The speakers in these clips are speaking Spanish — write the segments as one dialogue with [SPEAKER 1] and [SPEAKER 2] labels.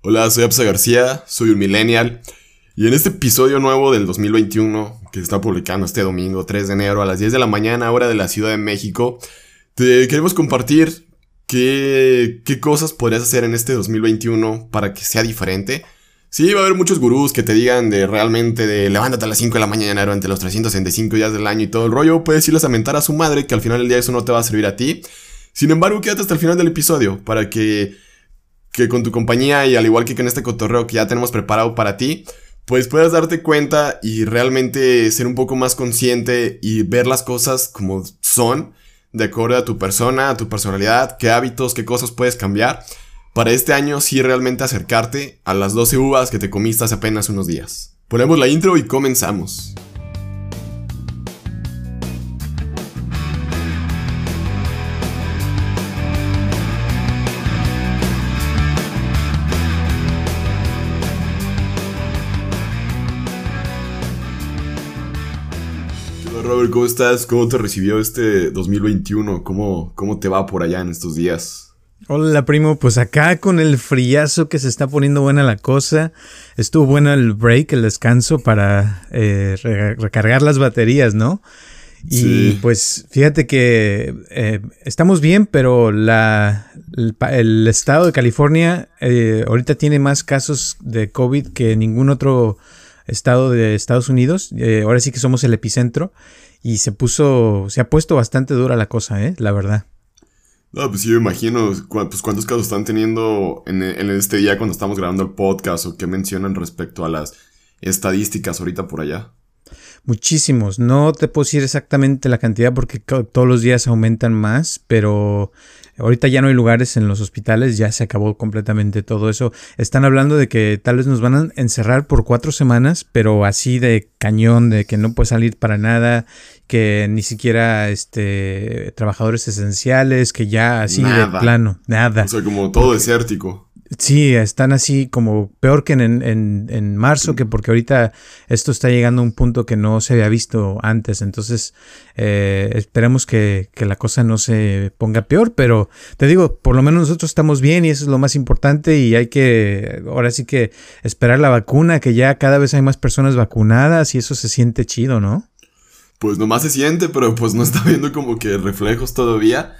[SPEAKER 1] Hola, soy Absa García, soy un millennial. Y en este episodio nuevo del 2021, que se está publicando este domingo 3 de enero a las 10 de la mañana, hora de la Ciudad de México, te queremos compartir qué, qué cosas podrías hacer en este 2021 para que sea diferente. Sí, va a haber muchos gurús que te digan de realmente de levántate a las 5 de la mañana durante los 365 días del año y todo el rollo. Puedes irles a mentar a su madre que al final del día eso no te va a servir a ti. Sin embargo, quédate hasta el final del episodio para que que con tu compañía y al igual que con este cotorreo que ya tenemos preparado para ti, pues puedas darte cuenta y realmente ser un poco más consciente y ver las cosas como son, de acuerdo a tu persona, a tu personalidad, qué hábitos, qué cosas puedes cambiar, para este año sí realmente acercarte a las 12 uvas que te comiste hace apenas unos días. Ponemos la intro y comenzamos. Robert, ¿cómo estás? ¿Cómo te recibió este 2021? ¿Cómo, ¿Cómo te va por allá en estos días?
[SPEAKER 2] Hola primo, pues acá con el friazo que se está poniendo buena la cosa, estuvo bueno el break, el descanso para eh, recargar las baterías, ¿no? Y pues fíjate que eh, estamos bien, pero la, el, estado de California eh, ahorita tiene más casos de COVID que ningún otro estado de Estados Unidos. Eh, ahora sí que somos el epicentro. Y se puso, se ha puesto bastante dura la cosa, ¿eh? La verdad.
[SPEAKER 1] No, pues me imagino, pues cuántos casos están teniendo en, en, este día cuando estamos grabando el podcast o qué mencionan respecto a las estadísticas ahorita por allá.
[SPEAKER 2] Muchísimos, no te puedo decir exactamente la cantidad porque todos los días aumentan más, pero Ahorita ya no hay lugares en los hospitales, ya se acabó completamente todo eso. Están hablando de que tal vez nos van a encerrar por cuatro semanas, pero así de cañón, de que no puede salir para nada, que ni siquiera este trabajadores esenciales, que ya así de plano, nada.
[SPEAKER 1] O sea, como todo desértico.
[SPEAKER 2] Sí, están así como peor que en, en, marzo, que porque ahorita esto está llegando a un punto que no se había visto antes. Entonces, eh, esperemos que, que, la cosa no se ponga peor, pero te digo, por lo menos nosotros estamos bien y eso es lo más importante y hay que, ahora sí que esperar la vacuna, que ya cada vez hay más personas vacunadas y eso se siente chido, ¿no?
[SPEAKER 1] Pues nomás se siente, pero pues no está viendo como que reflejos todavía.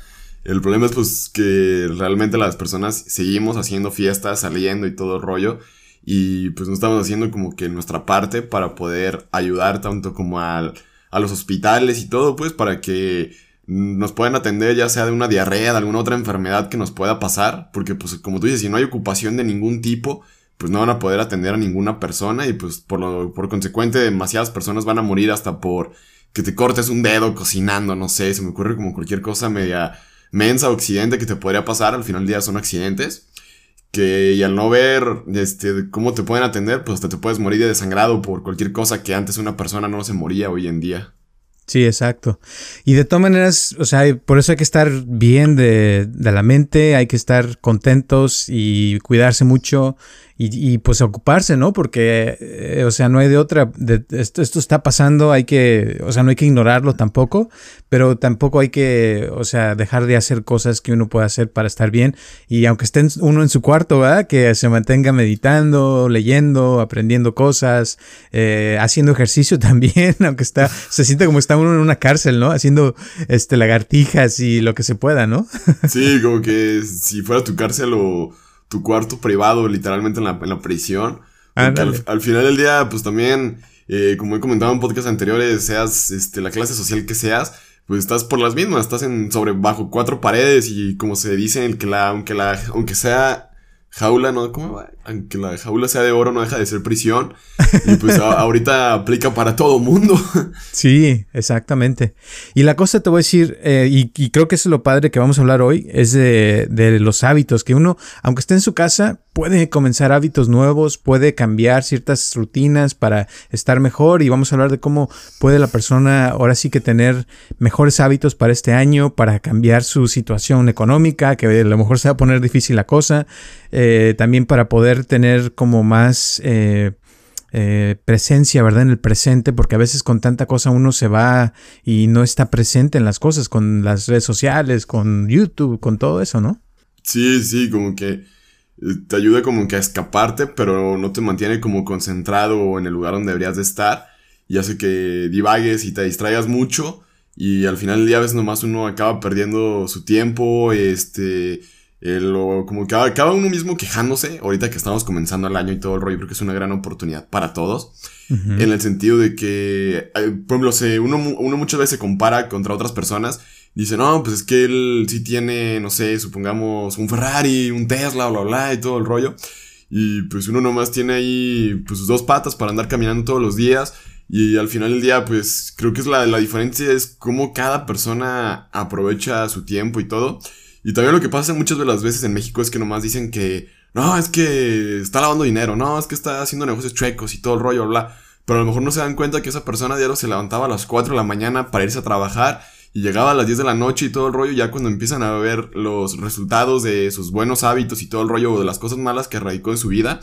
[SPEAKER 1] El problema es pues que realmente las personas seguimos haciendo fiestas, saliendo y todo el rollo. Y pues no estamos haciendo como que nuestra parte para poder ayudar tanto como al, a los hospitales y todo, pues para que nos puedan atender ya sea de una diarrea, de alguna otra enfermedad que nos pueda pasar. Porque pues como tú dices, si no hay ocupación de ningún tipo, pues no van a poder atender a ninguna persona y pues por, lo, por consecuente demasiadas personas van a morir hasta por que te cortes un dedo cocinando, no sé, se me ocurre como cualquier cosa media mensa o accidente que te podría pasar, al final del día son accidentes. Que y al no ver este, cómo te pueden atender, pues hasta te puedes morir de desangrado por cualquier cosa que antes una persona no se moría hoy en día.
[SPEAKER 2] Sí, exacto. Y de todas maneras, o sea, por eso hay que estar bien de, de la mente, hay que estar contentos y cuidarse mucho y, y, pues ocuparse, ¿no? Porque, eh, o sea, no hay de otra, de, esto, esto, está pasando, hay que, o sea, no hay que ignorarlo tampoco, pero tampoco hay que, o sea, dejar de hacer cosas que uno puede hacer para estar bien y aunque esté uno en su cuarto, ¿verdad? Que se mantenga meditando, leyendo, aprendiendo cosas, eh, haciendo ejercicio también, aunque está, se siente como está uno en una cárcel, ¿no? Haciendo, este, lagartijas y lo que se pueda, ¿no?
[SPEAKER 1] sí, como que si fuera tu cárcel o tu cuarto privado, literalmente en la, en la prisión. al, al, final del día, pues también, eh, como he comentado en podcasts anteriores, seas este, la clase social que seas, pues estás por las mismas, estás en sobre bajo cuatro paredes y como se dice, el que la, aunque la, aunque sea jaula, ¿no? ¿Cómo va? Aunque la jaula sea de oro, no deja de ser prisión. Y pues ahorita aplica para todo mundo.
[SPEAKER 2] Sí, exactamente. Y la cosa te voy a decir, eh, y, creo que eso es lo padre que vamos a hablar hoy, es de, de, los hábitos, que uno, aunque esté en su casa, puede comenzar hábitos nuevos, puede cambiar ciertas rutinas para estar mejor y vamos a hablar de cómo puede la persona ahora sí que tener mejores hábitos para este año, para cambiar su situación económica, que a lo mejor se va a poner difícil la cosa, eh, también para poder tener como más... Eh, eh, presencia, ¿verdad? En el presente, porque a veces con tanta cosa uno se va y no está presente en las cosas, con las redes sociales, con YouTube, con todo eso, ¿no?
[SPEAKER 1] Sí, sí, como que eh, te ayuda como que a escaparte, pero no te mantiene como concentrado en el lugar donde deberías de estar y hace que divagues y te distraigas mucho y al final del día a veces nomás uno acaba perdiendo su tiempo, este, lo, como que acaba uno mismo quejándose, ahorita que estamos comenzando el año y todo el rollo, creo que es una gran oportunidad para todos, en el sentido de que, eh, por ejemplo, uno, uno muchas veces se compara contra otras personas dice, no, pues es que él sí tiene, no sé, supongamos un Ferrari, un Tesla, bla, bla, bla, y todo el rollo. Y pues uno nomás tiene ahí pues sus dos patas para andar caminando todos los días. Y al final del día, pues creo que es la, la diferencia es cómo cada persona aprovecha su tiempo y todo. Y también lo que pasa muchas de las veces en México es que nomás dicen que, no, es que está lavando dinero, no, es que está haciendo negocios chuecos y todo el rollo, bla. Pero a lo mejor no se dan cuenta que esa persona diario se levantaba a las 4 de la mañana para irse a trabajar y llegaba a las 10 de la noche y todo el rollo, ya cuando empiezan a ver los resultados de sus buenos hábitos y todo el rollo de las cosas malas que erradicó en su vida,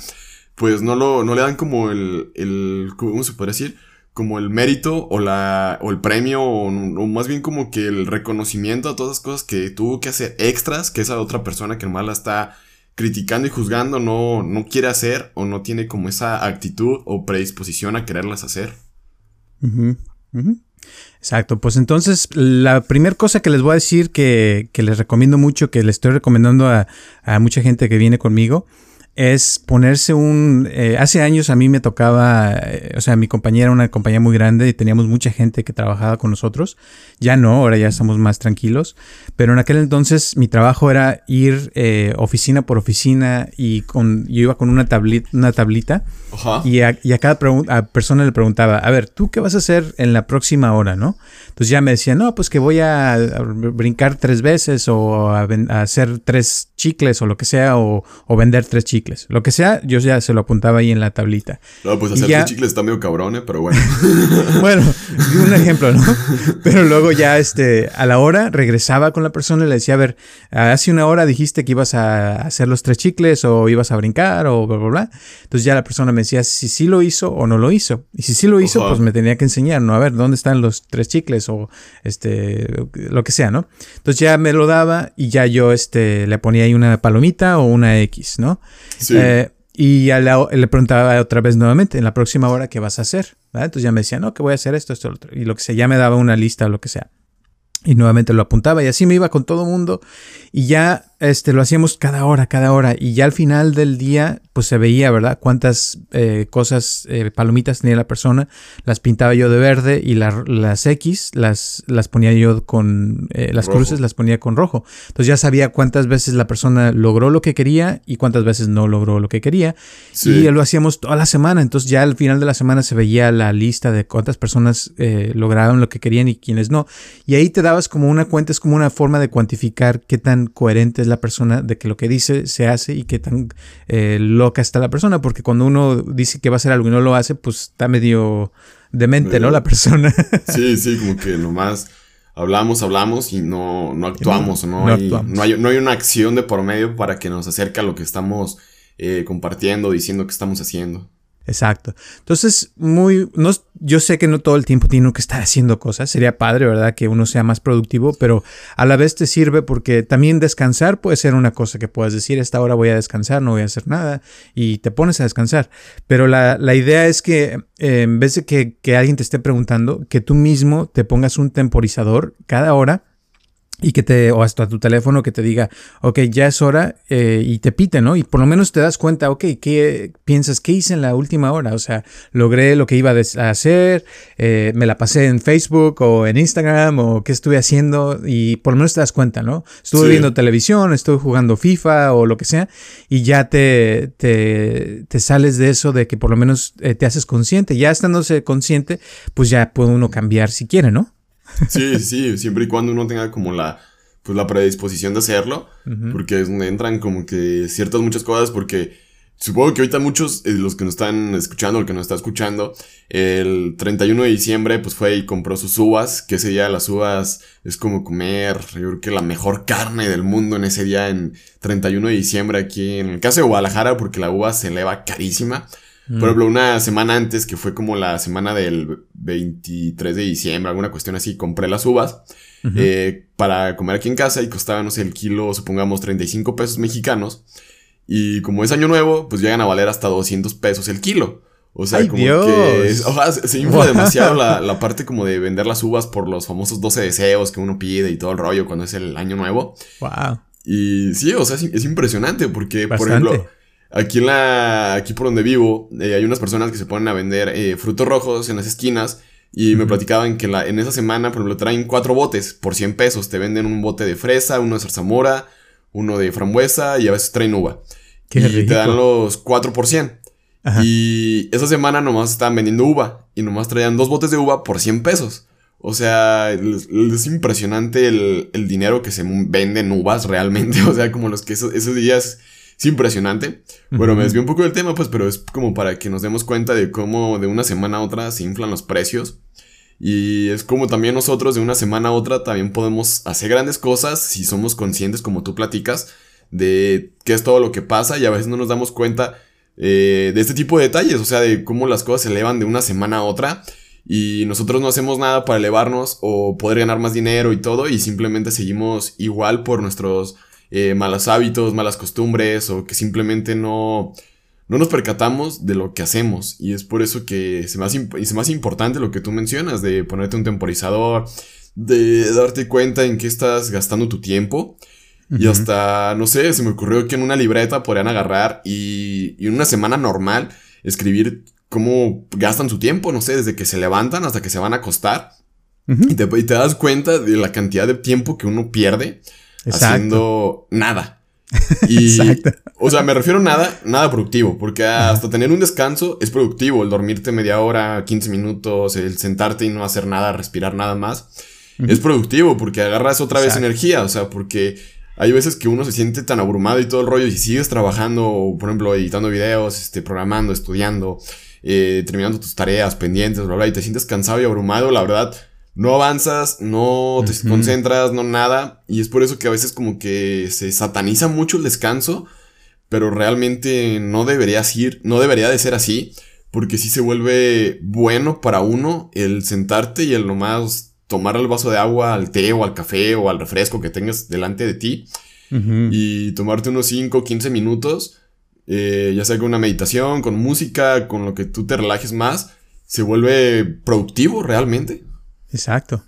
[SPEAKER 1] pues no, lo, no le dan como el, el, ¿cómo se puede decir? Como el mérito o, la, o el premio o, más bien como que el reconocimiento a todas las cosas que tuvo que hacer extras que esa otra persona que nomás la está criticando y juzgando no, no quiere hacer o no tiene como esa actitud o predisposición a quererlas hacer.
[SPEAKER 2] Exacto, pues entonces la primera cosa que les voy a decir que, que les recomiendo mucho, que les estoy recomendando a, a mucha gente que viene conmigo, es ponerse un... Eh, hace años a mí me tocaba, eh, o sea, mi compañía era una compañía muy grande y teníamos mucha gente que trabajaba con nosotros. Ya no, ahora ya estamos más tranquilos. Pero en aquel entonces mi trabajo era ir eh, oficina por oficina y con, yo iba con una, tablita, una tablita Y, a, y a cada persona le preguntaba, a ver, ¿tú qué vas a hacer en la próxima hora, no? Entonces ya me decía, no, pues que voy a, brincar tres veces o a, hacer tres chicles o lo que sea o, o vender tres chicles lo que sea, yo ya se lo apuntaba ahí en la tablita.
[SPEAKER 1] No, pues hacer ya... chicles está medio cabrón, ¿eh? pero bueno.
[SPEAKER 2] bueno, un ejemplo, ¿no? Pero luego ya este, a la hora regresaba con la persona y le decía, a ver, hace una hora dijiste que ibas a hacer los tres chicles o ibas a brincar o bla, bla, bla. Entonces ya la persona me decía si sí lo hizo o no lo hizo. Y si sí lo hizo, pues me tenía que enseñar, ¿no? A ver, ¿dónde están los tres chicles o este, lo que sea, ¿no? Entonces ya me lo daba y ya yo este, le ponía ahí una palomita o una X, ¿no? Eh, y le preguntaba otra vez nuevamente, en la próxima hora, ¿qué vas a hacer? Entonces ya me decía, no, que voy a hacer esto, esto, otro. Y lo que sea, ya me daba una lista o lo que sea. Y nuevamente lo apuntaba y así me iba con todo mundo. Y ya este, lo hacíamos cada hora, cada hora. Y ya al final del día, pues se veía, ¿verdad? Cuántas eh, cosas, eh, palomitas tenía la persona. Las pintaba yo de verde y las X las, las ponía yo con, eh, las cruces las ponía con rojo. Entonces ya sabía cuántas veces la persona logró lo que quería y cuántas veces no logró lo que quería. Y lo hacíamos toda la semana. Entonces ya al final de la semana se veía la lista de cuántas personas lograron lo que querían y quiénes no. Y ahí te dabas como una cuenta, es como una forma de cuantificar qué tan coherente es la persona de que lo que dice se hace y qué tan eh, loca está la persona, porque cuando uno dice que va a hacer algo y no lo hace, pues está medio demente, ¿no? La persona.
[SPEAKER 1] Sí, sí, como que nomás hablamos, hablamos y no, no actuamos, no, hay, no, hay, no hay una acción de por medio para que nos acerque a lo que estamos eh, compartiendo, diciendo que estamos haciendo.
[SPEAKER 2] Exacto. Entonces, muy, no, yo sé que no todo el tiempo tiene que estar haciendo cosas. Sería padre, ¿verdad? Que uno sea más productivo, pero a la vez te sirve porque también descansar puede ser una cosa que puedas decir, esta hora voy a descansar, no voy a hacer nada, y te pones a descansar. Pero la, la idea es que eh, en vez de que, que alguien te esté preguntando, que tú mismo te pongas un temporizador cada hora y que te, o hasta tu teléfono que te diga, ok, ya es hora eh, y te pite, ¿no? Y por lo menos te das cuenta, ok, ¿qué piensas? ¿Qué hice en la última hora? O sea, logré lo que iba a hacer, eh, me la pasé en Facebook o en Instagram o qué estuve haciendo y por lo menos te das cuenta, ¿no? Estuve viendo televisión, estuve jugando FIFA o lo que sea y ya te, te, te sales de eso de que por lo menos eh, te haces consciente. Ya estándose consciente, pues ya puede uno cambiar si quiere, ¿no?
[SPEAKER 1] Sí, sí, siempre y cuando uno tenga como la, pues la predisposición de hacerlo, porque es donde entran como que ciertas muchas cosas, porque supongo que ahorita muchos, eh, los que nos están escuchando, el que nos está escuchando, el 31 de diciembre pues fue y compró sus uvas, que ese día las uvas es como comer, yo creo que la mejor carne del mundo en ese día, en 31 de diciembre aquí en el caso de Guadalajara, porque la uva se eleva carísima. Por ejemplo, una semana antes, que fue como la semana del 23 de diciembre, alguna cuestión así, compré las uvas eh, para comer aquí en casa y costaba, no sé, el kilo, supongamos, 35 pesos mexicanos. Y como es año nuevo, pues llegan a valer hasta 200 pesos el kilo. O sea, como que se infla demasiado la, la, parte como de vender las uvas por los famosos 12 deseos que uno pide y todo el rollo cuando es el año nuevo.
[SPEAKER 2] Wow.
[SPEAKER 1] Y sí, o sea, es, impresionante porque, por ejemplo, aquí en la, aquí por donde vivo, eh, hay unas personas que se ponen a vender eh, frutos rojos en las esquinas y me platicaban que la, en esa semana, por ejemplo, traen cuatro botes por 100 pesos. Te venden un bote de fresa, uno de zarzamora, uno de frambuesa y a veces traen uva. Qué y te dan los cuatro por 100. Y esa semana nomás estaban vendiendo uva y nomás traían dos botes de uva por 100 pesos. O sea, es, impresionante el, dinero que se vende en uvas realmente. O sea, como los que esos, días es impresionante. Bueno, me desvío un poco del tema, pues, pero es como para que nos demos cuenta de cómo de una semana a otra se inflan los precios. Y es como también nosotros de una semana a otra también podemos hacer grandes cosas si somos conscientes, como tú platicas, de qué es todo lo que pasa y a veces no nos damos cuenta eh, de este tipo de detalles, o sea, de cómo las cosas se elevan de una semana a otra y nosotros no hacemos nada para elevarnos o poder ganar más dinero y todo y simplemente seguimos igual por nuestros eh, malos hábitos, malas costumbres o que simplemente no, no nos percatamos de lo que hacemos. Y es por eso que se me, hace, se me hace importante lo que tú mencionas de ponerte un temporizador, de darte cuenta en qué estás gastando tu tiempo. Y hasta, no sé, se me ocurrió que en una libreta podrían agarrar y, y en una semana normal escribir cómo gastan su tiempo, no sé, desde que se levantan hasta que se van a acostar. y, te, te, das cuenta de la cantidad de tiempo que uno pierde haciendo nada. Y, Exacto. O sea, me refiero a nada, nada productivo, porque hasta tener un descanso es productivo, el dormirte media hora, 15 minutos, el sentarte y no hacer nada, respirar nada más. Es productivo porque agarras otra vez energía, o sea, porque hay veces que uno se siente tan abrumado y todo el rollo y si sigues trabajando, por ejemplo, editando videos, este, programando, estudiando, eh, terminando tus tareas pendientes, bla, bla, y te sientes cansado y abrumado, la verdad, no avanzas, no te concentras, no nada. Y es por eso que a veces como que se sataniza mucho el descanso, pero realmente no debería ir, no debería de ser así, porque si se vuelve bueno para uno el sentarte y el nomás tomar el vaso de agua al té o al café o al refresco que tengas delante de ti y tomarte unos 5 o 15 minutos, eh, ya sea con una meditación, con música, con lo que tú te relajes más, se vuelve productivo realmente.
[SPEAKER 2] Exacto.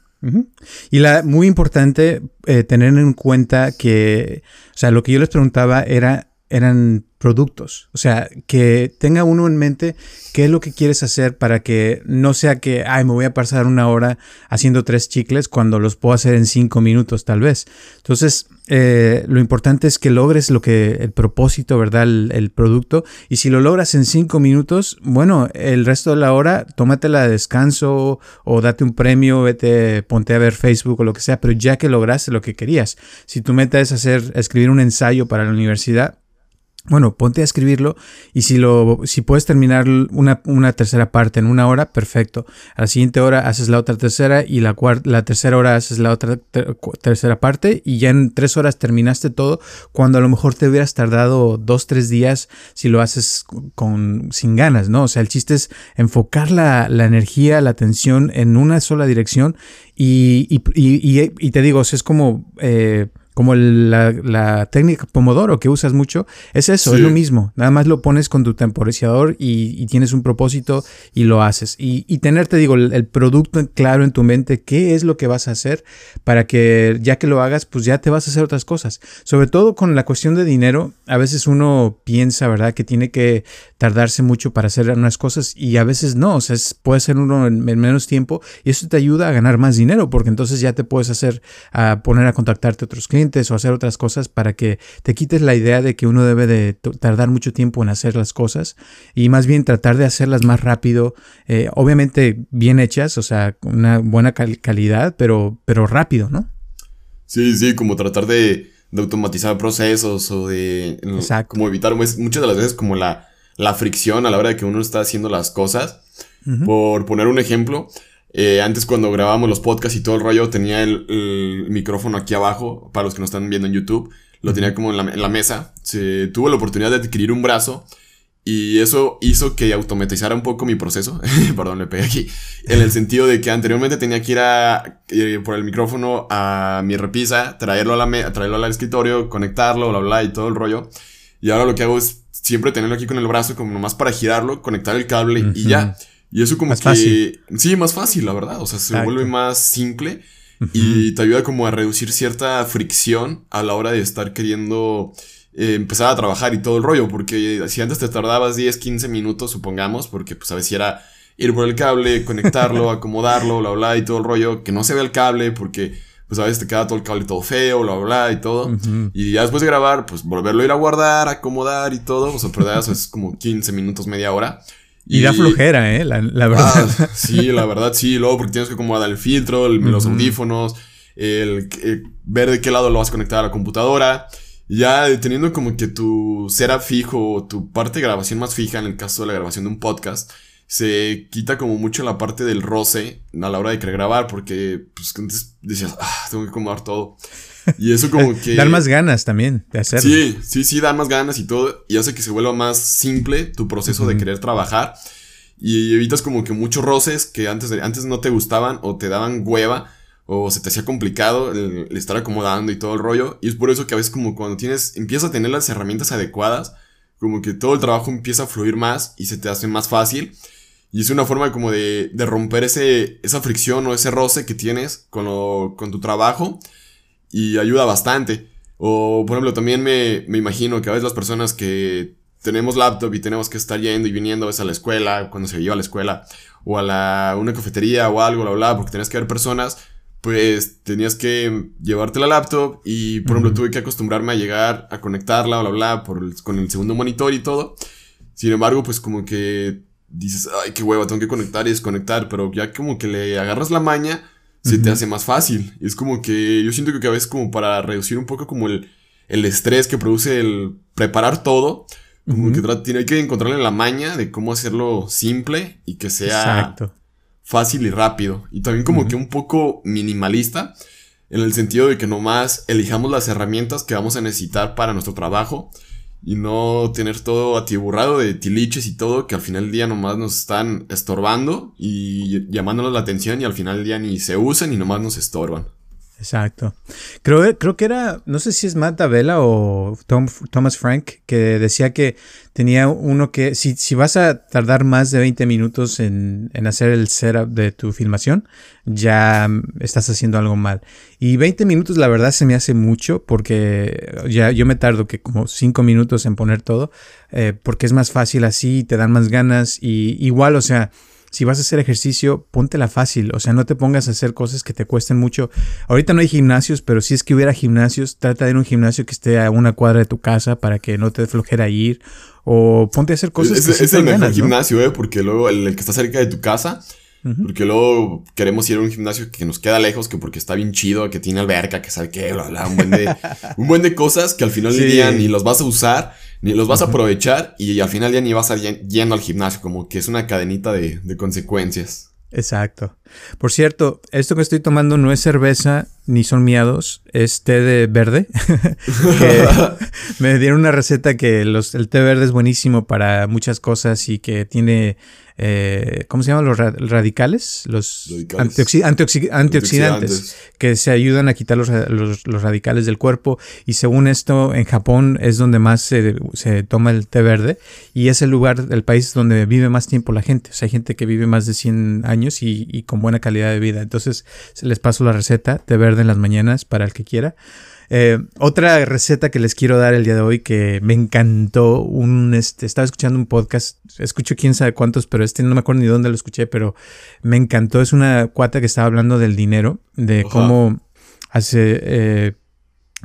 [SPEAKER 2] Y la muy importante eh, tener en cuenta que, o sea, lo que yo les preguntaba era, eran productos. O sea, que tenga uno en mente qué es lo que quieres hacer para que no sea que, ay, me voy a pasar una hora haciendo tres chicles cuando los puedo hacer en cinco minutos tal vez. Entonces, eh, lo importante es que logres lo que, el propósito, ¿verdad? El, producto. Y si lo logras en cinco minutos, bueno, el resto de la hora, tómatela de descanso o date un premio, vete, ponte a ver Facebook o lo que sea, pero ya que lograste lo que querías. Si tu meta es hacer, escribir un ensayo para la universidad, bueno, ponte a escribirlo y si lo, si puedes terminar una, una, tercera parte en una hora, perfecto. A la siguiente hora haces la otra tercera y la cuarta, la tercera hora haces la otra tercera parte y ya en tres horas terminaste todo cuando a lo mejor te hubieras tardado dos, tres días si lo haces con, sin ganas, ¿no? O sea, el chiste es enfocar la, la energía, la atención en una sola dirección y, y, y, y te digo, es como... Eh, como la, técnica Pomodoro que usas mucho, es eso, es lo mismo. Nada más lo pones con tu temporizador y, tienes un propósito y lo haces. Y, y tener, te digo, el, producto claro en tu mente, qué es lo que vas a hacer para que ya que lo hagas, pues ya te vas a hacer otras cosas. Sobre todo con la cuestión de dinero, a veces uno piensa, ¿verdad?, que tiene que tardarse mucho para hacer unas cosas y a veces no, o sea, puede ser uno en, menos tiempo y eso te ayuda a ganar más dinero porque entonces ya te puedes hacer, a poner a contactarte a otros clientes o hacer otras cosas para que te quites la idea de que uno debe de tardar mucho tiempo en hacer las cosas y más bien tratar de hacerlas más rápido, eh, obviamente bien hechas, o sea, una buena calidad, pero, pero rápido, ¿no?
[SPEAKER 1] Sí, sí, como tratar de, automatizar procesos o de como evitar pues, muchas de las veces como la, la fricción a la hora de que uno está haciendo las cosas. Por poner un ejemplo, eh, antes cuando grabábamos los podcasts y todo el rollo tenía el, micrófono aquí abajo, para los que nos están viendo en YouTube, lo tenía como en la, mesa. Se, tuve la oportunidad de adquirir un brazo y eso hizo que automatizara un poco mi proceso. Perdón, le pegué aquí. En el sentido de que anteriormente tenía que ir a, eh, por el micrófono a mi repisa, traerlo, a la traerlo al escritorio, conectarlo, bla, bla, y todo el rollo. Y ahora lo que hago es siempre tenerlo aquí con el brazo, como nomás para girarlo, conectar el cable y ya. Y eso como que... Sí, más fácil, la verdad. O sea, se vuelve más simple y te ayuda como a reducir cierta fricción a la hora de estar queriendo eh, empezar a trabajar y todo el rollo. Porque si antes te tardabas 10, 15 minutos, supongamos, porque pues a veces era ir por el cable, conectarlo, acomodarlo, bla, bla, y todo el rollo, que no se ve el cable porque pues a veces te queda todo el cable todo feo, bla, bla, y todo. Y ya después de grabar, pues volverlo a ir a guardar, acomodar y todo, o sea, pero eso es como 15 minutos, media hora.
[SPEAKER 2] Y, da flojera, ¿eh? La, verdad.
[SPEAKER 1] Ah, sí, la verdad, sí. Luego porque tienes que acomodar el filtro, los audífonos, el, ver de qué lado lo vas a conectar a la computadora. Ya teniendo como que tu setup fijo, tu parte de grabación más fija, en el caso de la grabación de un podcast, se quita como mucho la parte del roce a la hora de querer grabar, porque pues antes decías, ah, tengo que acomodar todo. Y eso como que...
[SPEAKER 2] dar más ganas también de hacerlo.
[SPEAKER 1] Sí, sí, sí, dar más ganas y todo. Y hace que se vuelva más simple tu proceso de querer trabajar. Y evitas como que muchos roces que antes, antes no te gustaban o te daban hueva o se te hacía complicado el, estar acomodando y todo el rollo. Y es por eso que a veces como cuando tienes, empiezas a tener las herramientas adecuadas, como que todo el trabajo empieza a fluir más y se te hace más fácil. Y es una forma como de, de romper ese, esa fricción o ese roce que tienes con, lo, con tu trabajo y ayuda bastante. O, por ejemplo, también me, me imagino que a veces las personas que tenemos laptop y tenemos que estar yendo y viniendo a veces a la escuela, cuando se lleva a la escuela, o a la, una cafetería o algo, bla, bla, porque tenías que ver personas, pues tenías que llevarte la laptop y, por ejemplo, tuve que acostumbrarme a llegar a conectarla, bla, bla, por con el segundo monitor y todo. Sin embargo, pues como que dices, ay, qué hueva, tengo que conectar y desconectar, pero ya como que le agarras la maña, se te hace más fácil. Es como que yo siento que a veces como para reducir un poco como el, el estrés que produce el preparar todo, como que tiene que encontrarle la maña de cómo hacerlo simple y que sea fácil y rápido. Y también como que un poco minimalista, en el sentido de que nomás elijamos las herramientas que vamos a necesitar para nuestro trabajo y no tener todo atiburrado de tiliches y todo que al final del día nomás nos están estorbando y llamándonos la atención y al final del día ni se usan y nomás nos estorban.
[SPEAKER 2] Exacto. Creo, creo que era, no sé si es Matt Davella o Thomas Frank, que decía que tenía uno que, si, si vas a tardar más de 20 minutos en, en, hacer el setup de tu filmación, ya estás haciendo algo mal. Y 20 minutos la verdad se me hace mucho porque ya yo me tardo que como 5 minutos en poner todo, eh, porque es más fácil así, te dan más ganas y igual, o sea si vas a hacer ejercicio, póntela fácil, o sea, no te pongas a hacer cosas que te cuesten mucho. Ahorita no hay gimnasios, pero si es que hubiera gimnasios, trata de ir a un gimnasio que esté a una cuadra de tu casa para que no te flojera ir, o ponte a hacer cosas
[SPEAKER 1] es, que es el mejor gimnasio, ¿eh? Porque luego el, que está cerca de tu casa, porque luego queremos ir a un gimnasio que nos queda lejos, que porque está bien chido, que tiene alberca, que sabe qué, bla, bla, un buen de, un buen de cosas que al final del día ni los vas a usar ni los vas a aprovechar y al final ya ni vas a yendo al gimnasio, como que es una cadenita de, de consecuencias.
[SPEAKER 2] Exacto. Por cierto, esto que estoy tomando no es cerveza ni son miados, es té de verde. me dieron una receta que los, el té verde es buenísimo para muchas cosas y que tiene eh, ¿cómo se llaman los radicales? Los antioxidantes, que se ayudan a quitar los, radicales del cuerpo. Y según esto, en Japón es donde más se, toma el té verde y es el lugar, el país donde vive más tiempo la gente. O sea, hay gente que vive más de 100 años y, y con buena calidad de vida. Entonces, se les paso la receta, té verde en las mañanas para el que quiera. Eh, otra receta que les quiero dar el día de hoy que me encantó, un, este, estaba escuchando un podcast, escucho quién sabe cuántos, pero este no me acuerdo ni dónde lo escuché, pero me encantó, es una cuata que estaba hablando del dinero, de cómo hace... Eh,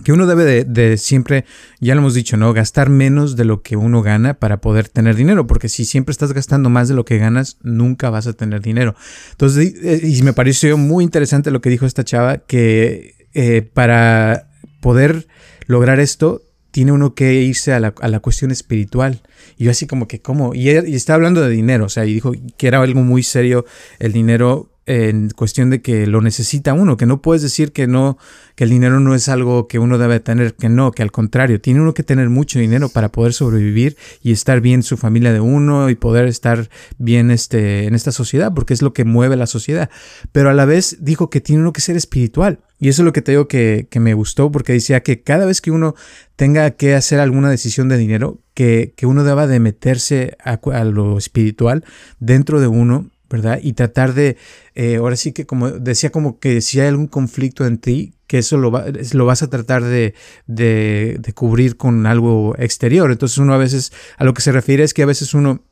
[SPEAKER 2] que uno debe de, siempre, ya lo hemos dicho, ¿no? Gastar menos de lo que uno gana para poder tener dinero, porque si siempre estás gastando más de lo que ganas, nunca vas a tener dinero. Entonces, y me pareció muy interesante lo que dijo esta chava, que eh, para poder lograr esto, tiene uno que irse a la, a la cuestión espiritual. Y yo así como que, ¿cómo? Y, y está hablando de dinero, o sea, y dijo que era algo muy serio el dinero en cuestión de que lo necesita uno, que no puedes decir que no, que el dinero no es algo que uno debe tener, que no, que al contrario, tiene uno que tener mucho dinero para poder sobrevivir y estar bien su familia de uno y poder estar bien este, en esta sociedad, porque es lo que mueve la sociedad. Pero a la vez dijo que tiene uno que ser espiritual Y eso es lo que te digo que, me gustó, porque decía que cada vez que uno tenga que hacer alguna decisión de dinero, que, uno deba de meterse a, lo espiritual dentro de uno, ¿verdad? Y tratar de, eh, ahora sí que como decía, como que si hay algún conflicto en ti, que eso lo, lo vas a tratar de, de cubrir con algo exterior. Entonces uno a veces, a lo que se refiere es que a veces uno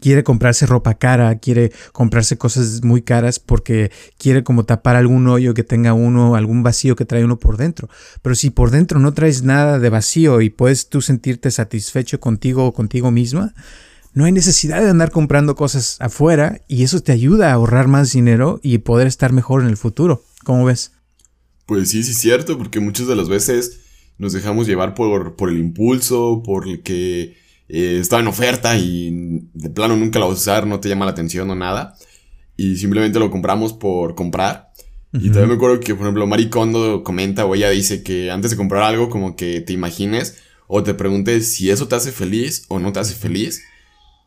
[SPEAKER 2] quiere comprarse ropa cara, quiere comprarse cosas muy caras porque quiere como tapar algún hoyo que tenga uno, algún vacío que trae uno por dentro. Pero si por dentro no traes nada de vacío y puedes tú sentirte satisfecho contigo o contigo misma, no hay necesidad de andar comprando cosas afuera y eso te ayuda a ahorrar más dinero y poder estar mejor en el futuro. ¿Cómo ves?
[SPEAKER 1] Pues sí, sí es cierto, porque muchas de las veces nos dejamos llevar por, por el impulso, por el que eh, estaba en oferta y de plano nunca la vas a usar, no te llama la atención o nada. Y simplemente lo compramos por comprar. Y también me acuerdo que, por ejemplo, Mari Kondo comenta o ella dice que antes de comprar algo, como que te imagines o te preguntes si eso te hace feliz o no te hace feliz.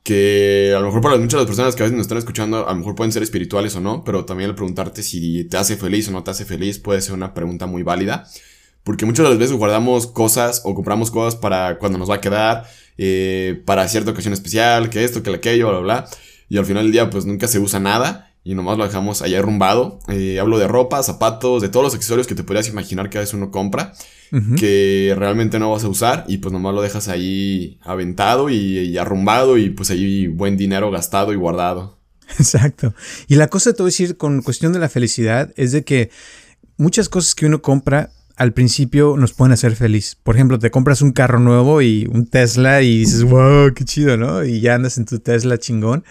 [SPEAKER 1] Que a lo mejor para muchas de las personas que a veces nos están escuchando, a lo mejor pueden ser espirituales o no, pero también el preguntarte si te hace feliz o no te hace feliz puede ser una pregunta muy válida. Porque muchas de las veces guardamos cosas o compramos cosas para cuando nos va a quedar, eh, para cierta ocasión especial, que esto, que aquello, bla, bla, Y al final del día, pues nunca se usa nada y nomás lo dejamos allá arrumbado. Eh, hablo de ropa, zapatos, de todos los accesorios que te podrías imaginar que a veces uno compra, que realmente no vas a usar y pues nomás lo dejas ahí aventado y, arrumbado y pues ahí buen dinero gastado y guardado.
[SPEAKER 2] Exacto. Y la cosa te voy a decir con cuestión de la felicidad es de que muchas cosas que uno compra al principio nos pueden hacer feliz. Por ejemplo, te compras un carro nuevo y un Tesla y dices, wow, qué chido, ¿no? Y ya andas en tu Tesla chingón.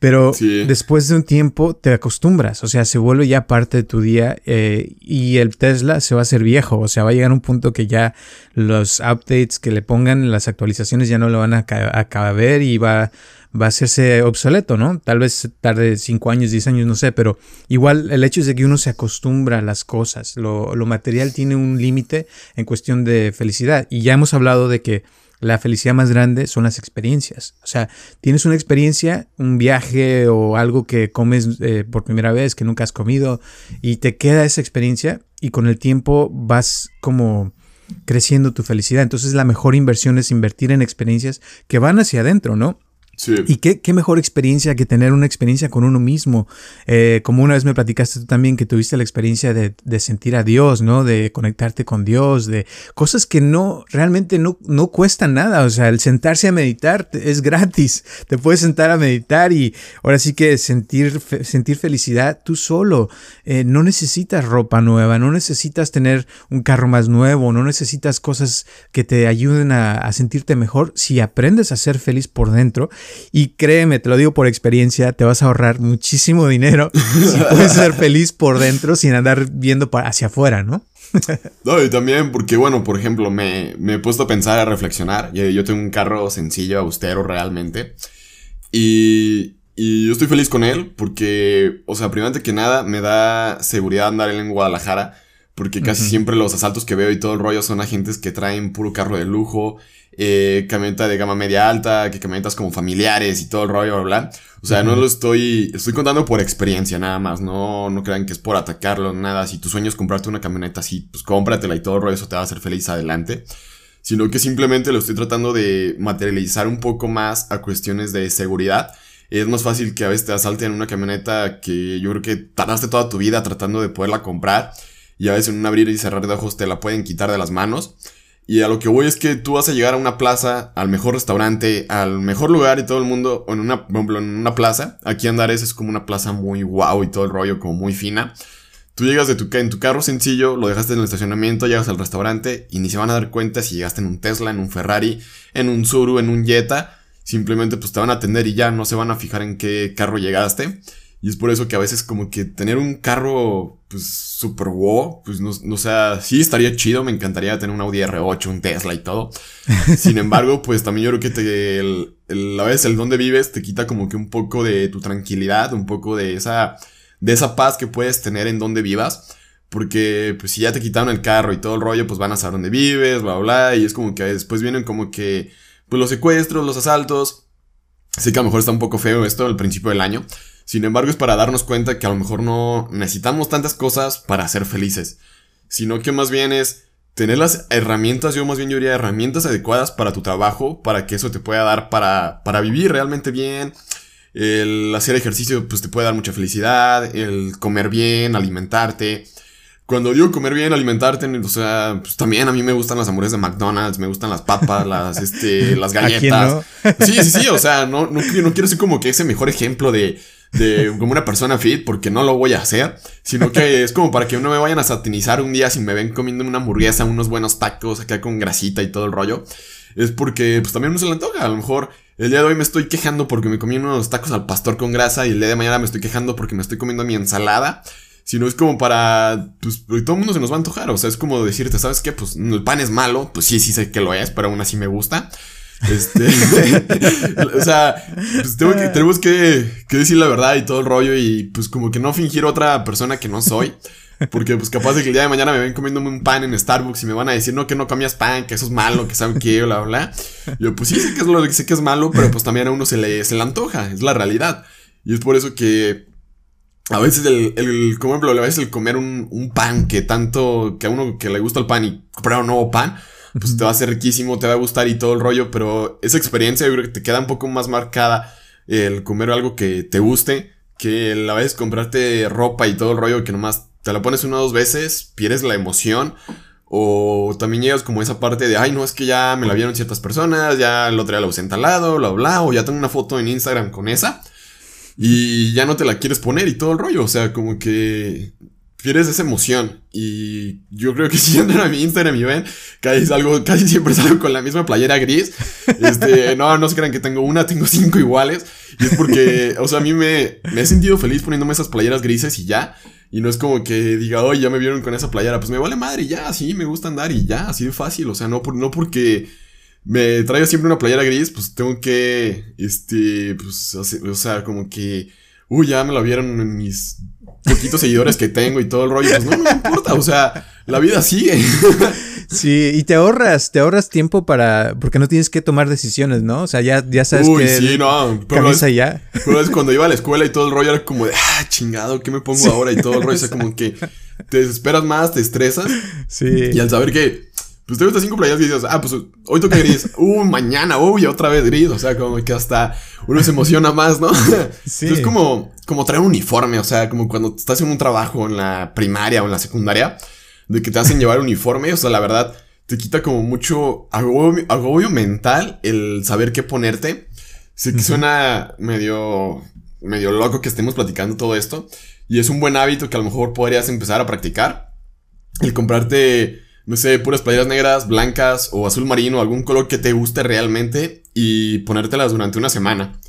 [SPEAKER 2] Pero después de un tiempo te acostumbras, o sea, se vuelve ya parte de tu día eh, y el Tesla se va a hacer viejo, o sea, va a llegar un punto que ya los updates que le pongan, las actualizaciones ya no lo van a, a caber y va va a hacerse obsoleto, ¿no? Tal vez tarde 5 años, 10 años, no sé, pero igual el hecho es de que uno se acostumbra a las cosas. Lo, material tiene un límite en cuestión de felicidad. Y ya hemos hablado de que la felicidad más grande son las experiencias. O sea, tienes una experiencia, un viaje o algo que comes eh, por primera vez que nunca has comido y te queda esa experiencia y con el tiempo vas como creciendo tu felicidad. Entonces la mejor inversión es invertir en experiencias que van hacia adentro, ¿no? Y qué, qué, mejor experiencia que tener una experiencia con uno mismo. Eh, como una vez me platicaste tú también que tuviste la experiencia de, de, sentir a Dios, ¿no? De conectarte con Dios, de cosas que no, realmente no, no cuestan nada. O sea, el sentarse a meditar es gratis. Te puedes sentar a meditar y ahora sí que sentir, sentir felicidad tú solo. Eh, no necesitas ropa nueva, no necesitas tener un carro más nuevo, no necesitas cosas que te ayuden a, a sentirte mejor. Si aprendes a ser feliz por dentro, y créeme, te lo digo por experiencia, te vas a ahorrar muchísimo dinero si puedes ser feliz por dentro sin andar viendo hacia afuera, ¿no?
[SPEAKER 1] no, y también porque, bueno, por ejemplo, me, me he puesto a pensar, a reflexionar. Yo, tengo un carro sencillo, austero realmente. Y, y yo estoy feliz con él porque, o sea, primero que nada, me da seguridad andar en Guadalajara. Porque casi siempre los asaltos que veo y todo el rollo son agentes que traen puro carro de lujo eh, camioneta de gama media alta, que camionetas como familiares y todo el rollo, bla, bla. O sea, no lo estoy, estoy contando por experiencia nada más, no, no crean que es por atacarlo, nada. Si tu sueño es comprarte una camioneta así, pues cómpratela y todo el rollo, eso te va a hacer feliz adelante. Sino que simplemente lo estoy tratando de materializar un poco más a cuestiones de seguridad. Es más fácil que a veces te asalten una camioneta que yo creo que tardaste toda tu vida tratando de poderla comprar. Y a veces en un abrir y cerrar de ojos te la pueden quitar de las manos. Y a lo que voy es que tú vas a llegar a una plaza, al mejor restaurante, al mejor lugar y todo el mundo, en una, en una plaza. Aquí Andares es como una plaza muy guau y todo el rollo como muy fina. Tú llegas de tu, en tu carro sencillo, lo dejaste en el estacionamiento, llegas al restaurante y ni se van a dar cuenta si llegaste en un Tesla, en un Ferrari, en un Zuru, en un Jetta. Simplemente pues te van a atender y ya no se van a fijar en qué carro llegaste. Y es por eso que a veces como que tener un carro, pues, super wow, pues no, no sea, sí estaría chido, me encantaría tener un Audi R8, un Tesla y todo. Sin embargo, pues también yo creo que te, el, el, a veces el donde vives te quita como que un poco de tu tranquilidad, un poco de esa, de esa paz que puedes tener en donde vivas. Porque, pues, si ya te quitaron el carro y todo el rollo, pues van a saber dónde vives, bla, bla, y es como que después vienen como que, pues, los secuestros, los asaltos. Así que a lo mejor está un poco feo esto al principio del año. Sin embargo, es para darnos cuenta que a lo mejor no necesitamos tantas cosas para ser felices, sino que más bien es tener las herramientas, yo más bien diría herramientas adecuadas para tu trabajo, para que eso te pueda dar para, para vivir realmente bien. El hacer ejercicio pues te puede dar mucha felicidad, el comer bien, alimentarte. Cuando digo comer bien, alimentarte, o sea, pues también a mí me gustan las hamburguesas de McDonald's, me gustan las papas, las, este, las galletas. Sí, sí, sí, o sea, no, no, no quiero ser como que ese mejor ejemplo de, de como una persona fit, porque no lo voy a hacer, sino que es como para que no me vayan a satinizar un día si me ven comiendo una hamburguesa, unos buenos tacos acá con grasita y todo el rollo. Es porque pues también no se le antoja, a lo mejor el día de hoy me estoy quejando porque me comí unos tacos al pastor con grasa y el día de mañana me estoy quejando porque me estoy comiendo mi ensalada. Si no es como para, pues, todo el mundo se nos va a antojar. O sea, es como decirte, ¿sabes qué? Pues el pan es malo. Pues sí, sí sé que lo es, pero aún así me gusta. Este, o sea, pues que, tenemos que, decir la verdad y todo el rollo y pues como que no fingir otra persona que no soy. Porque pues capaz de que el día de mañana me ven comiéndome un pan en Starbucks y me van a decir, no, que no comías pan, que eso es malo, que saben qué, bla, bla. Yo pues sí sé que es sé que es malo, pero pues también a uno se le, se le antoja, es la realidad. Y es por eso que a veces el, el como ejemplo, a veces el comer un, un pan que tanto, que a uno que le gusta el pan y comprar un nuevo pan, pues te va a ser riquísimo, te va a gustar y todo el rollo, pero esa experiencia yo creo que te queda un poco más marcada el comer algo que te guste, que a vez comprarte ropa y todo el rollo que nomás te la pones una o dos veces, pierdes la emoción. O también llegas como esa parte de, ay, no, es que ya me la vieron ciertas personas, ya el otro día la usé en talado, bla, bla, o ya tengo una foto en Instagram con esa, y ya no te la quieres poner y todo el rollo, o sea, como que pierdes esa emoción. Y yo creo que si entran a mi Instagram y ven, casi salgo, casi siempre salgo con la misma playera gris. Este, no, no se crean que tengo una, tengo cinco iguales. Y es porque, o sea, a mí me, me he sentido feliz poniéndome esas playeras grises y ya. Y no es como que diga, oye, ya me vieron con esa playera. Pues me vale madre y ya, sí, me gusta andar y ya, así de fácil. O sea, no, por, no porque me traigo siempre una playera gris, pues tengo que, este, pues, o sea, como que, uy, ya me la vieron en mis poquitos seguidores que tengo y todo el rollo, pues no, me importa, o sea, la vida sigue.
[SPEAKER 2] Sí, y te ahorras, te ahorras tiempo para, porque no tienes que tomar decisiones, ¿no? O sea, ya, ya sabes Uy, que sí, no,
[SPEAKER 1] pero es, ya. Pero es cuando iba a la escuela y todo el rollo era como de, ah, chingado, ¿qué me pongo ahora? Y todo el rollo, o sea, como que te desesperas más, te estresas. Sí. Y al saber que, pues tengo estas cinco playas y dices, ah, pues hoy toca gris, uh, mañana, uy, otra vez gris, o sea, como que hasta uno se emociona más, ¿no? Sí. es como, como traer un uniforme, o sea, como cuando estás en un trabajo en la primaria o en la secundaria, de que te hacen llevar uniforme, o sea, la verdad, te quita como mucho agobio, mental el saber qué ponerte. Sé que suena medio, medio loco que estemos platicando todo esto, y es un buen hábito que a lo mejor podrías empezar a practicar, el comprarte no sé, puras playeras negras, blancas o azul marino, algún color que te guste realmente y ponértelas durante una semana.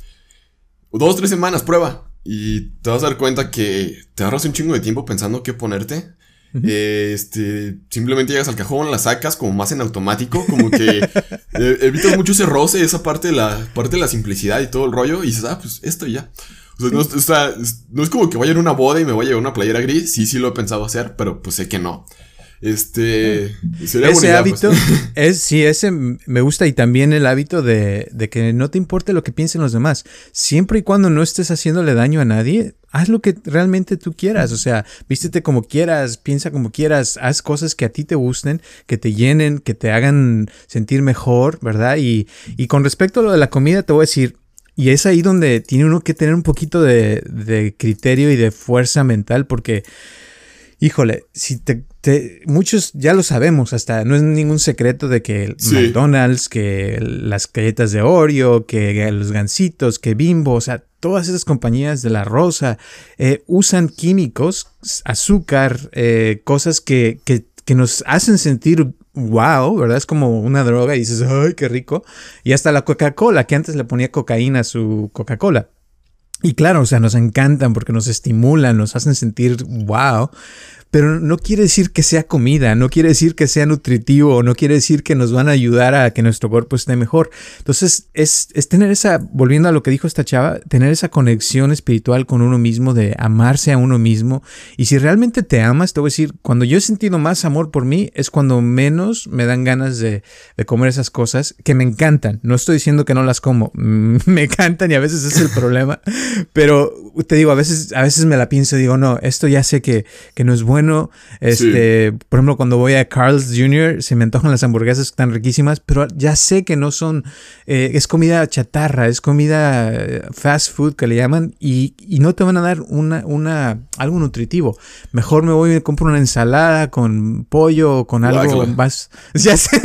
[SPEAKER 1] Dos, tres semanas, prueba. Y te vas a dar cuenta que te ahorras un chingo de tiempo pensando qué ponerte. este, simplemente llegas al cajón, la sacas como más en automático, como que eh, evitas mucho ese roce, esa parte de la parte de la simplicidad y todo el rollo y dices, ah, pues esto ya. O sea, no, no es como que vaya a una boda y me voy a llevar una playera gris, sí, sí lo he pensado hacer, pero pues sé que no. Este.
[SPEAKER 2] Sería ese hábito es, sí, ese me gusta y también el hábito de, de, que no te importe lo que piensen los demás. Siempre y cuando no estés haciéndole daño a nadie, haz lo que realmente tú quieras. O sea, vístete como quieras, piensa como quieras, haz cosas que a ti te gusten, que te llenen, que te hagan sentir mejor, ¿verdad? Y, y con respecto a lo de la comida, te voy a decir, y es ahí donde tiene uno que tener un poquito de, de criterio y de fuerza mental, porque híjole, si te, muchos ya lo sabemos, hasta no es ningún secreto de que McDonald's, que las galletas de Oreo, que los gansitos, que Bimbo, o sea, todas esas compañías de la rosa eh, usan químicos, azúcar, eh, cosas que, que, que nos hacen sentir wow, ¿verdad? Es como una droga y dices, ay, qué rico. Y hasta la Coca-Cola, que antes le ponía cocaína a su Coca-Cola. Y claro, o sea, nos encantan porque nos estimulan, nos hacen sentir wow pero no quiere decir que sea comida, no quiere decir que sea nutritivo, no quiere decir que nos van a ayudar a que nuestro cuerpo esté mejor. Entonces, es, es, tener esa, volviendo a lo que dijo esta chava, tener esa conexión espiritual con uno mismo, de amarse a uno mismo. Y si realmente te amas, te voy a decir, cuando yo he sentido más amor por mí, es cuando menos me dan ganas de, de comer esas cosas que me encantan. No estoy diciendo que no las como, me encantan y a veces es el problema, pero te digo, a veces, a veces me la pienso y digo, no, esto ya sé que, que no es bueno bueno. Este, por ejemplo, cuando voy a Carl's Jr., se me antojan las hamburguesas que están riquísimas, pero ya sé que no son, eh, es comida chatarra, es comida eh, fast food que le llaman y, y, no te van a dar una, una, algo nutritivo. Mejor me voy y me compro una ensalada con pollo o con algo más. Ya sé.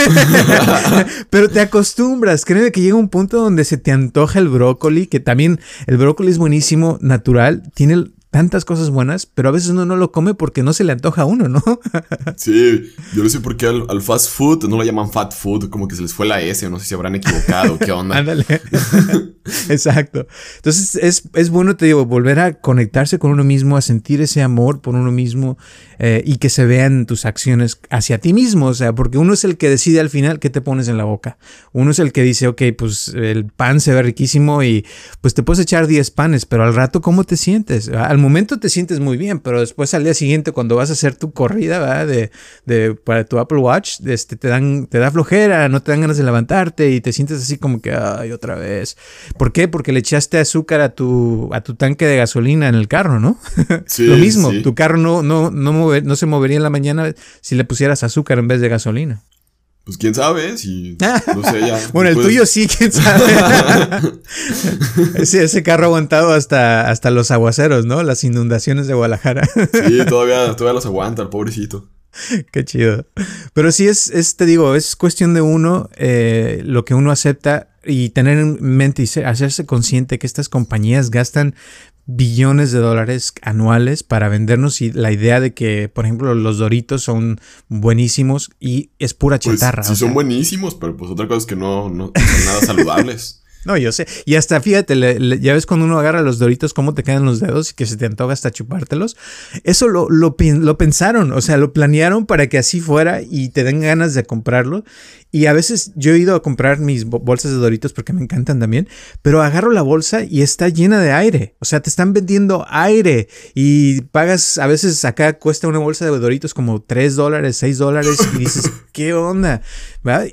[SPEAKER 2] pero te acostumbras, créeme que llega un punto donde se te antoja el brócoli, que también el brócoli es buenísimo, natural, tiene tantas cosas buenas, pero a veces uno no lo come porque no se le antoja a uno, ¿no?
[SPEAKER 1] sí, yo no sé por qué al, fast food no lo llaman fat food, como que se les fue la S, no sé si habrán equivocado, qué onda. Ándale.
[SPEAKER 2] Exacto. Entonces es, es, bueno, te digo, volver a conectarse con uno mismo, a sentir ese amor por uno mismo eh, y que se vean tus acciones hacia ti mismo, o sea, porque uno es el que decide al final qué te pones en la boca. Uno es el que dice, ok, pues el pan se ve riquísimo y pues te puedes echar 10 panes, pero al rato, ¿cómo te sientes? Al momento te sientes muy bien, pero después al día siguiente cuando vas a hacer tu corrida. De, de, para tu Apple Watch, este, te, dan, te da flojera, no te dan ganas de levantarte y te sientes así como que, ay, otra vez. ¿Por qué? Porque le echaste azúcar a tu, a tu tanque de gasolina en el carro, ¿no? Sí, Lo mismo, tu carro no, no, no, no se movería en la mañana si le pusieras azúcar en vez de gasolina.
[SPEAKER 1] Pues quién sabe, si no
[SPEAKER 2] sé ya. bueno, el tuyo sí, quién sabe. sí, ese carro aguantado hasta, hasta los aguaceros, ¿no? Las inundaciones de Guadalajara.
[SPEAKER 1] sí, todavía, todavía los aguanta, el pobrecito.
[SPEAKER 2] Qué chido. Pero sí es, es, te digo, es cuestión de uno, eh, lo que uno acepta y tener en mente y hacerse consciente que estas compañías gastan billones de dólares anuales para vendernos y la idea de que, por ejemplo, los Doritos son buenísimos y es pura pues, chatarra.
[SPEAKER 1] sí, son buenísimos, pero pues otra cosa es que no, no son nada saludables.
[SPEAKER 2] No, yo sé. Y hasta fíjate, ya ves cuando uno agarra los doritos, cómo te quedan los dedos y que se te antoja hasta chupártelos. Eso lo, lo, lo, pensaron, o sea, lo planearon para que así fuera y te den ganas de comprarlo. Y a veces yo he ido a comprar mis bolsas de Doritos porque me encantan también, pero agarro la bolsa y está llena de aire. O sea, te están vendiendo aire y pagas, a veces acá cuesta una bolsa de Doritos como 3 dólares, 6 dólares y dices, ¿qué onda?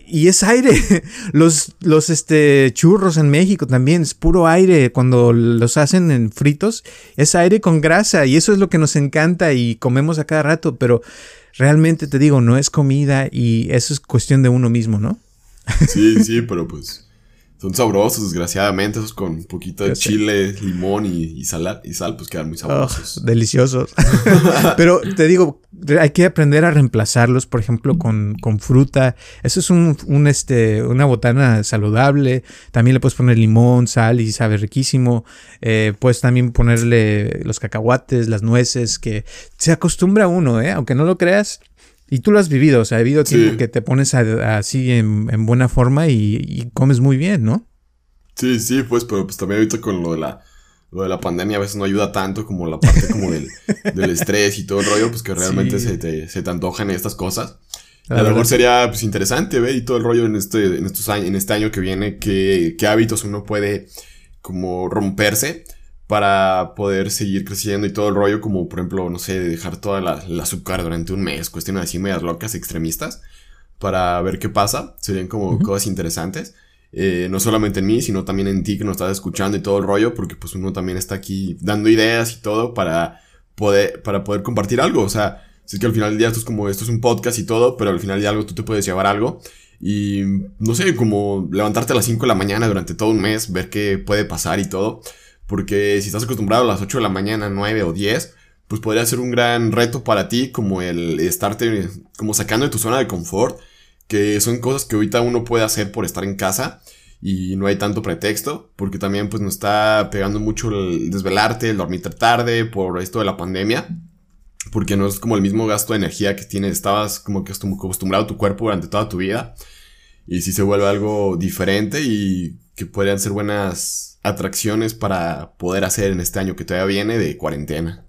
[SPEAKER 2] Y es aire. Los, los este, churros en México también es puro aire cuando los hacen en fritos. Es aire con grasa y eso es lo que nos encanta y comemos a cada rato, pero realmente te digo, no es comida y eso es cuestión de uno mismo, ¿no?
[SPEAKER 1] Sí, sí, pero pues son sabrosos, desgraciadamente, esos con un poquito de chile, limón y, sal, y sal, pues quedan muy sabrosos.
[SPEAKER 2] deliciosos. Pero te digo, hay que aprender a reemplazarlos, por ejemplo, con, fruta. Eso es un, este, una botana saludable. También le puedes poner limón, sal y sabe riquísimo. Eh, puedes también ponerle los cacahuates, las nueces, que se acostumbra uno, ¿eh? aunque no lo creas. Y tú lo has vivido, o sea, ha habido tiempo que te pones así en, buena forma y, comes muy bien, ¿no?
[SPEAKER 1] Sí, sí, pues, pero pues también ahorita con lo de la, lo de la pandemia a veces no ayuda tanto como la parte como del, del estrés y todo el rollo, pues que realmente se, te, se te antojan estas cosas. a lo mejor sería pues interesante ver y todo el rollo en este, en estos años, en este año que viene, qué, qué hábitos uno puede como romperse para poder seguir creciendo y todo el rollo, como por ejemplo, no sé, dejar toda la, azúcar durante un mes, cuestiones así medias locas, extremistas, para ver qué pasa. Serían como cosas interesantes. Eh, no solamente en mí, sino también en ti que nos estás escuchando y todo el rollo, porque pues uno también está aquí dando ideas y todo para poder, para poder compartir algo. O sea, si es que al final del día esto es como, esto es un podcast y todo, pero al final de algo tú te puedes llevar algo. Y no sé, como levantarte a las 5 de la mañana durante todo un mes, ver qué puede pasar y todo. Porque si estás acostumbrado a las 8 de la mañana, 9 o 10, pues podría ser un gran reto para ti como el estarte como sacando de tu zona de confort, que son cosas que ahorita uno puede hacer por estar en casa y no hay tanto pretexto, porque también pues nos está pegando mucho el desvelarte, el dormir tarde por esto de la pandemia, porque no es como el mismo gasto de energía que tienes, estabas como que acostumbrado a tu cuerpo durante toda tu vida, y si se vuelve algo diferente y que podrían ser buenas atracciones para poder hacer en este año que todavía viene de cuarentena.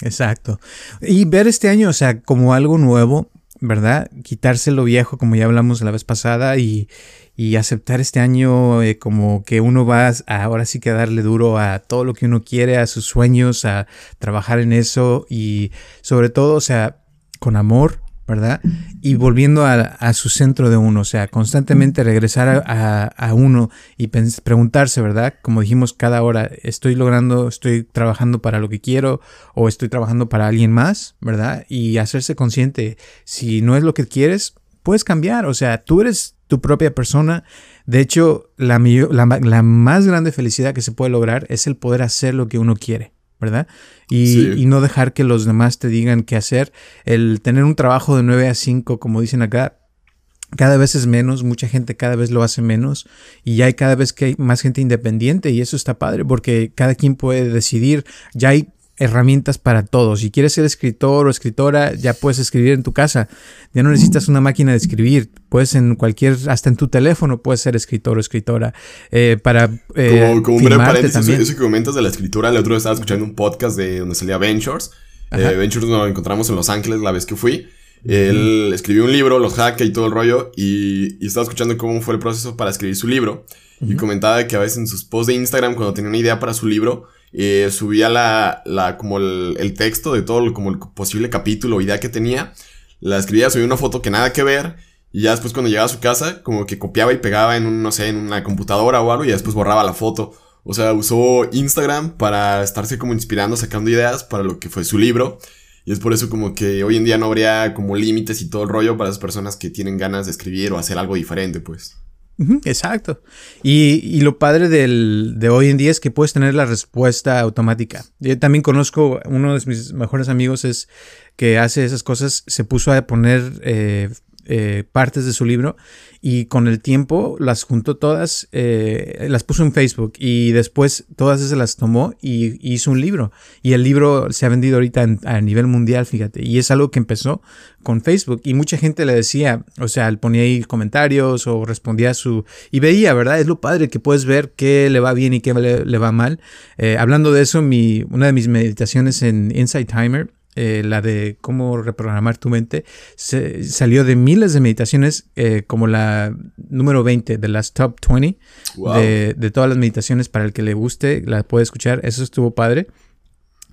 [SPEAKER 2] exacto. Y ver este año, o sea, como algo nuevo, ¿verdad? Quitarse lo viejo, como ya hablamos la vez pasada, y, y aceptar este año eh, como que uno va a ahora sí que darle duro a todo lo que uno quiere, a sus sueños, a trabajar en eso y sobre todo, o sea, con amor, ¿verdad? Y volviendo a, su centro de uno, o sea, constantemente regresar a, uno y preguntarse, ¿verdad? Como dijimos cada hora, ¿estoy logrando, estoy trabajando para lo que quiero o estoy trabajando para alguien más, ¿verdad? Y hacerse consciente, si no es lo que quieres, puedes cambiar, o sea, tú eres tu propia persona. De hecho, la, la más grande felicidad que se puede lograr es el poder hacer lo que uno quiere. ¿Verdad? Y, no dejar que los demás te digan qué hacer. El tener un trabajo de 9 a 5, como dicen acá, cada vez es menos, mucha gente cada vez lo hace menos y ya hay cada vez que hay más gente independiente y eso está padre porque cada quien puede decidir, ya hay herramientas para todos. Si quieres ser escritor o escritora, ya puedes escribir en tu casa. Ya no necesitas una máquina de escribir. Puedes en cualquier, hasta en tu teléfono puedes ser escritor o escritora. Eh, para
[SPEAKER 1] eh, como, como un breve paréntesis, eso, que comentas de la escritura, el otro día estaba escuchando un podcast de donde salía Ventures. Eh, Ventures nos encontramos en Los Ángeles la vez que fui. Él escribió un libro, los hackeó y todo el rollo, y, estaba escuchando cómo fue el proceso para escribir su libro. Y comentaba que a veces en sus posts de Instagram, cuando tenía una idea para su libro, eh, subía la, la, como el, texto de todo, como el posible capítulo o idea que tenía, la escribía, subía una foto que nada que ver, y ya después cuando llegaba a su casa, como que copiaba y pegaba en un, no sé, en una computadora o algo, y después borraba la foto. O sea, usó Instagram para estarse como inspirando, sacando ideas para lo que fue su libro. Y es por eso como que hoy en día no habría como límites y todo el rollo para esas personas que tienen ganas de escribir o hacer algo diferente, pues.
[SPEAKER 2] Exacto. Y, lo padre de hoy en día es que puedes tener la respuesta automática. Yo también conozco, uno de mis mejores amigos es que hace esas cosas, se puso a poner eh, eh, partes de su libro y con el tiempo las juntó todas, eh, las puso en Facebook y después todas esas las tomó y, hizo un libro. Y el libro se ha vendido ahorita a nivel mundial, fíjate. Y es algo que empezó con Facebook y mucha gente le decía, o sea, ponía ahí comentarios o respondía a su... Y veía, ¿verdad? Es lo padre que puedes ver qué le va bien y qué le, va mal. Eh, hablando de eso, mi, una de mis meditaciones en Insight Timer eh, la de cómo reprogramar tu mente, se, salió de miles de meditaciones eh, como la número 20 de las top 20 de, de, todas las meditaciones para el que le guste, la puede escuchar, eso estuvo padre.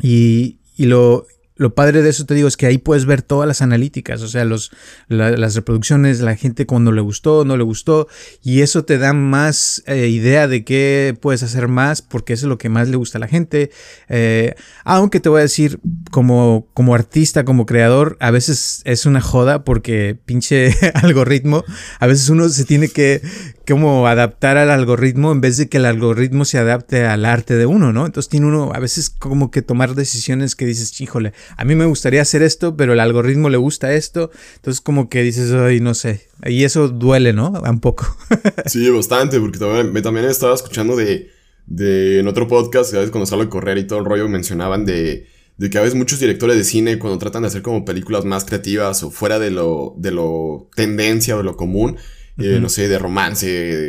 [SPEAKER 2] Y, y lo, lo padre de eso te digo es que ahí puedes ver todas las analíticas, o sea, los, las reproducciones, la gente cuando le gustó, no le gustó, y eso te da más eh, idea de qué puedes hacer más, porque eso es lo que más le gusta a la gente. Eh, aunque te voy a decir, como, como artista, como creador, a veces es una joda porque pinche algoritmo, a veces uno se tiene que como adaptar al algoritmo en vez de que el algoritmo se adapte al arte de uno, ¿no? Entonces tiene uno a veces como que tomar decisiones que dices, híjole, a mí me gustaría hacer esto, pero el algoritmo le gusta esto. Entonces como que dices, ay, no sé. Y eso duele, ¿no? Un poco.
[SPEAKER 1] sí, bastante, porque también, también estaba escuchando de, de, en otro podcast, a veces cuando salgo a correr y todo el rollo, mencionaban de, de que a veces muchos directores de cine, cuando tratan de hacer como películas más creativas o fuera de lo, de lo tendencia o de lo común, eh, no sé, de romance,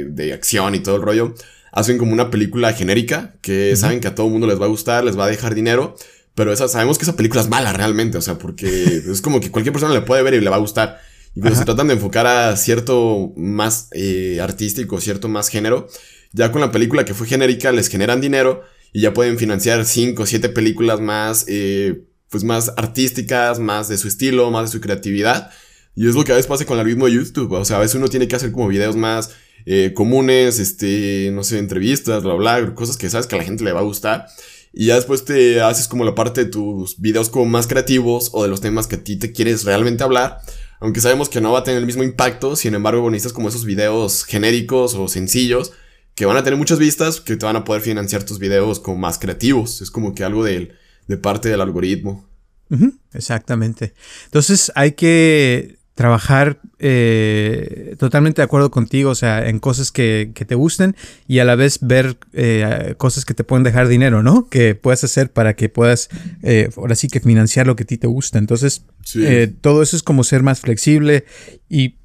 [SPEAKER 1] de, acción y todo el rollo, hacen como una película genérica que saben que a todo el mundo les va a gustar, les va a dejar dinero pero esa, sabemos que esa película es mala realmente, o sea, porque es como que cualquier persona le puede ver y le va a gustar. Y cuando se tratan de enfocar a cierto más eh, artístico, cierto más género, ya con la película que fue genérica les generan dinero y ya pueden financiar cinco o siete películas más, eh, pues más artísticas, más de su estilo, más de su creatividad. Y es lo que a veces pasa con el algoritmo de YouTube. O sea, a veces uno tiene que hacer como videos más eh, comunes, este, no sé, entrevistas, bla, bla, cosas que sabes que a la gente le va a gustar. Y ya después te haces como la parte de tus videos como más creativos o de los temas que a ti te quieres realmente hablar. Aunque sabemos que no va a tener el mismo impacto, sin embargo, necesitas como esos videos genéricos o sencillos que van a tener muchas vistas, que te van a poder financiar tus videos como más creativos. Es como que algo de, de parte del algoritmo.
[SPEAKER 2] exactamente. Entonces hay que trabajar eh, totalmente de acuerdo contigo, o sea, en cosas que, te gusten y a la vez ver eh, cosas que te pueden dejar dinero, ¿no? Que puedas hacer para que puedas, eh, ahora sí que financiar lo que a ti te gusta. Entonces, todo eso es como ser más flexible y,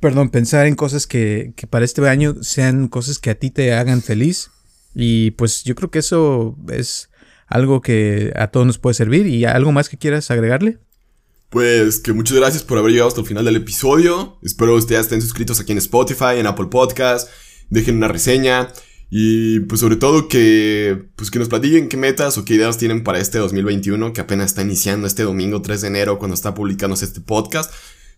[SPEAKER 2] perdón, pensar en cosas que, que para este año sean cosas que a ti te hagan feliz. Y pues yo creo que eso es algo que a todos nos puede servir. ¿Y algo más que quieras agregarle?
[SPEAKER 1] Pues que muchas gracias por haber llegado hasta el final del episodio. Espero ustedes estén suscritos aquí en Spotify, en Apple Podcast. Dejen una reseña. Y pues sobre todo que, pues que nos platiquen qué metas o qué ideas tienen para este 2021 que apenas está iniciando este domingo 3 de enero cuando está publicándose este podcast.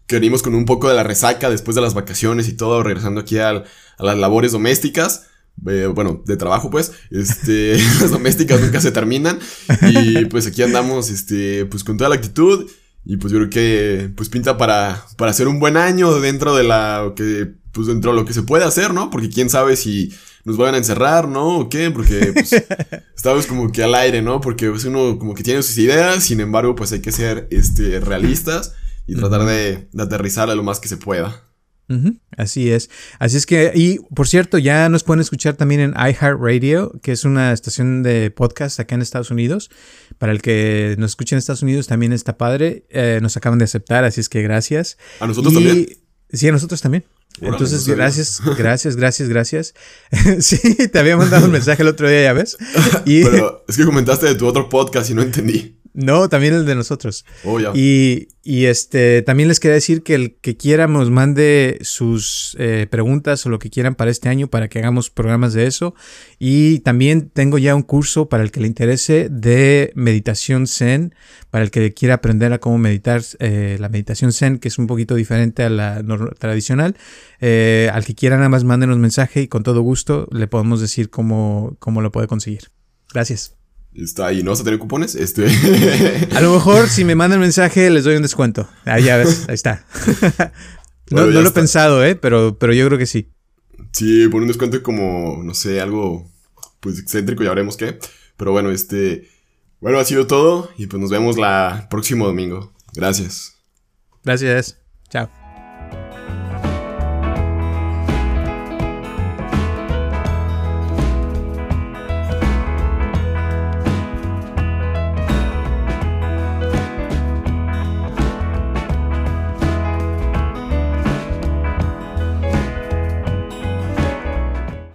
[SPEAKER 1] que venimos con un poco de la resaca después de las vacaciones y todo, regresando aquí a las labores domésticas. Eh, bueno, de trabajo pues, este, las domésticas nunca se terminan y pues aquí andamos, este, pues con toda la actitud y pues yo creo que pues pinta para, para hacer un buen año dentro de la, que, pues dentro de lo que se puede hacer, ¿no? Porque quién sabe si nos vayan a encerrar, ¿no? ¿O qué? Porque pues, estamos como que al aire, ¿no? Porque pues, uno como que tiene sus ideas, sin embargo pues hay que ser, este, realistas y tratar de, de aterrizar a lo más que se pueda.
[SPEAKER 2] Así es. Así es que, y por cierto, ya nos pueden escuchar también en iHeartRadio, que es una estación de podcast acá en Estados Unidos. Para el que nos escuche en Estados Unidos también está padre. Eh, nos acaban de aceptar, así es que gracias.
[SPEAKER 1] ¿A nosotros también?
[SPEAKER 2] Sí, a nosotros también. Entonces, gracias, gracias, gracias, gracias. sí, te había mandado un mensaje el otro día, ya ves.
[SPEAKER 1] Pero es que comentaste de tu otro podcast y no entendí.
[SPEAKER 2] No, también el de nosotros.
[SPEAKER 1] Oh, ya.
[SPEAKER 2] Y, y, este, también les quería decir que el que quiera nos mande sus eh, preguntas o lo que quieran para este año para que hagamos programas de eso. Y también tengo ya un curso para el que le interese de meditación zen, para el que quiera aprender a cómo meditar eh, la meditación zen, que es un poquito diferente a la tradicional. Eh, al que quiera nada más mándenos mensaje y con todo gusto le podemos decir cómo, cómo lo puede conseguir. Gracias.
[SPEAKER 1] Está ahí, ¿no vas a tener cupones? Este.
[SPEAKER 2] A lo mejor si me mandan mensaje les doy un descuento. Ahí ya ves, ahí está. no, lo he pensado, ¿eh? Pero, pero yo creo que sí.
[SPEAKER 1] Sí, por un descuento como, no sé, algo pues excéntrico, ya veremos qué. Pero bueno, este. Bueno, ha sido todo y pues nos vemos la próximo domingo. Gracias.
[SPEAKER 2] Gracias. Chao.